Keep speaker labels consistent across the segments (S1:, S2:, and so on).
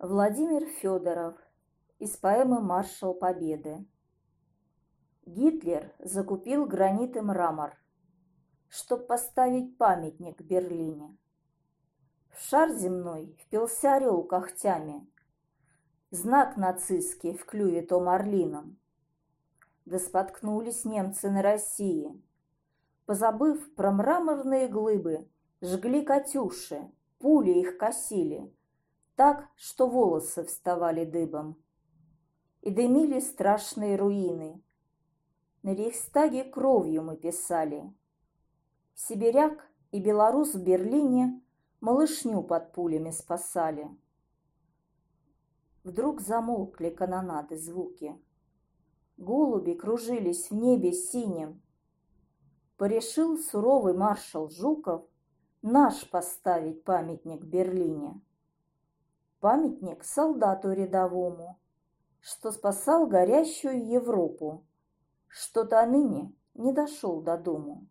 S1: Владимир Федоров из поэмы «Маршал Победы». Гитлер закупил гранит и мрамор, чтоб поставить памятник Берлине. В шар земной впился орел когтями, знак нацистский в клюве том орлином. Да споткнулись немцы на России, позабыв про мраморные глыбы, жгли катюши, пули их косили, так, что волосы вставали дыбом. И дымили страшные руины. На Рейхстаге кровью мы писали. Сибиряк и белорус в Берлине малышню под пулями спасали. Вдруг замолкли канонады звуки. Голуби кружились в небе синим. Порешил суровый маршал Жуков наш поставить памятник Берлине памятник солдату рядовому, что спасал горящую Европу, что-то ныне не дошел до дому.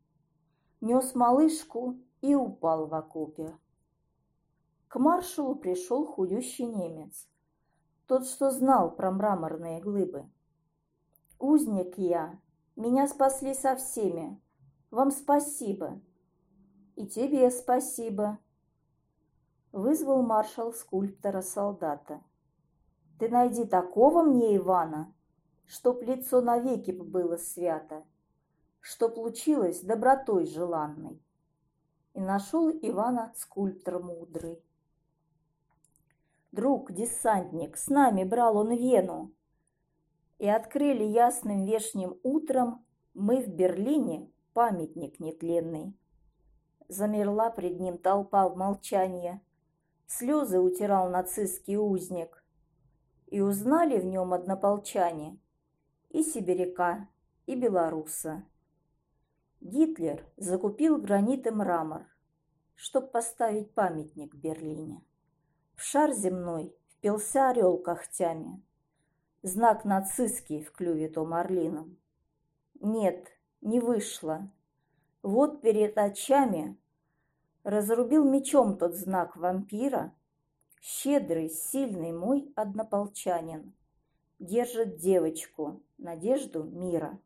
S1: Нес малышку и упал в окопе. К маршалу пришел худющий немец, тот, что знал про мраморные глыбы. «Узник я, меня спасли со всеми, вам спасибо». «И тебе спасибо», вызвал маршал скульптора-солдата. «Ты найди такого мне, Ивана, чтоб лицо навеки было свято, чтоб случилось добротой желанной». И нашел Ивана скульптор мудрый. Друг, десантник, с нами брал он Вену. И открыли ясным вешним утром мы в Берлине памятник нетленный. Замерла пред ним толпа в молчании, Слезы утирал нацистский узник. И узнали в нем однополчане и сибиряка, и белоруса. Гитлер закупил гранит и мрамор, чтоб поставить памятник в Берлине. В шар земной впился орел когтями, знак нацистский в клюве том орлином. Нет, не вышло. Вот перед очами Разрубил мечом тот знак вампира. Щедрый, сильный мой однополчанин Держит девочку, надежду мира.